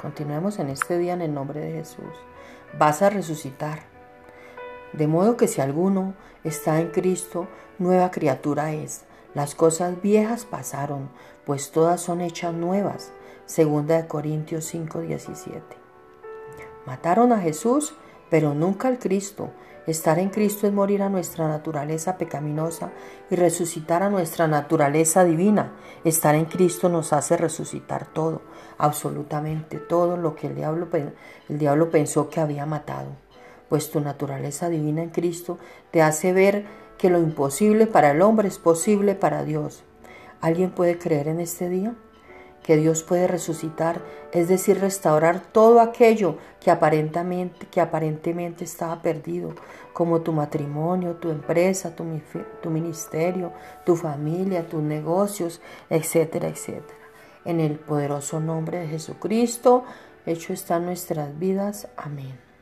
Continuemos en este día en el nombre de Jesús. Vas a resucitar. De modo que si alguno está en Cristo, nueva criatura es. Las cosas viejas pasaron, pues todas son hechas nuevas. Segunda de Corintios 5:17. Mataron a Jesús, pero nunca al Cristo. Estar en Cristo es morir a nuestra naturaleza pecaminosa y resucitar a nuestra naturaleza divina. Estar en Cristo nos hace resucitar todo, absolutamente todo lo que el diablo, el diablo pensó que había matado. Pues tu naturaleza divina en Cristo te hace ver que lo imposible para el hombre es posible para Dios. ¿Alguien puede creer en este día? Que Dios puede resucitar, es decir, restaurar todo aquello que aparentemente, que aparentemente estaba perdido, como tu matrimonio, tu empresa, tu, tu ministerio, tu familia, tus negocios, etcétera, etcétera. En el poderoso nombre de Jesucristo, hecho están nuestras vidas. Amén.